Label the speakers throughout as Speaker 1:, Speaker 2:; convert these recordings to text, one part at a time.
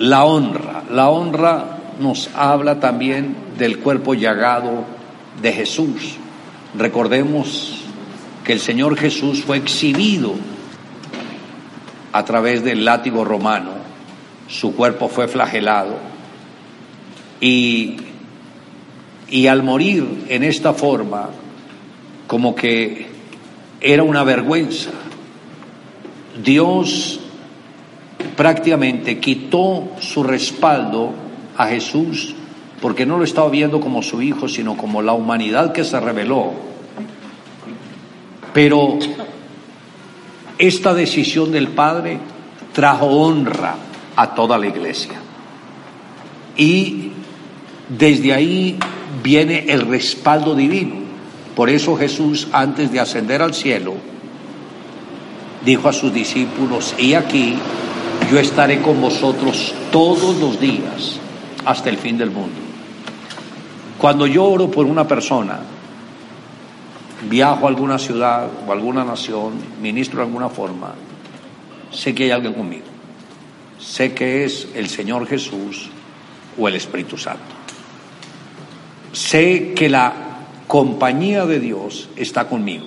Speaker 1: La honra. La honra nos habla también del cuerpo llagado de Jesús. Recordemos que el Señor Jesús fue exhibido a través del látigo romano, su cuerpo fue flagelado y, y al morir en esta forma, como que era una vergüenza, Dios prácticamente quitó su respaldo a Jesús porque no lo estaba viendo como su hijo, sino como la humanidad que se reveló. Pero esta decisión del Padre trajo honra a toda la iglesia. Y desde ahí viene el respaldo divino. Por eso Jesús, antes de ascender al cielo, dijo a sus discípulos, y aquí yo estaré con vosotros todos los días hasta el fin del mundo. Cuando yo oro por una persona, viajo a alguna ciudad o alguna nación, ministro de alguna forma, sé que hay alguien conmigo. Sé que es el Señor Jesús o el Espíritu Santo. Sé que la compañía de Dios está conmigo.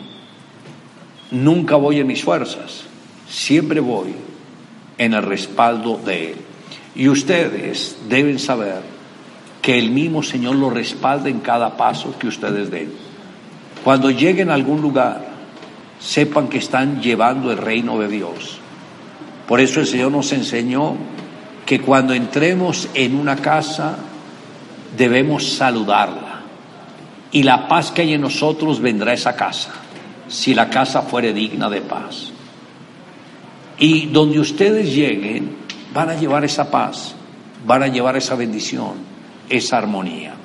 Speaker 1: Nunca voy en mis fuerzas, siempre voy en el respaldo de Él. Y ustedes deben saber que el mismo Señor lo respalda en cada paso que ustedes den. Cuando lleguen a algún lugar, sepan que están llevando el reino de Dios. Por eso el Señor nos enseñó que cuando entremos en una casa debemos saludarla. Y la paz que hay en nosotros vendrá a esa casa, si la casa fuere digna de paz. Y donde ustedes lleguen, van a llevar esa paz, van a llevar esa bendición, esa armonía.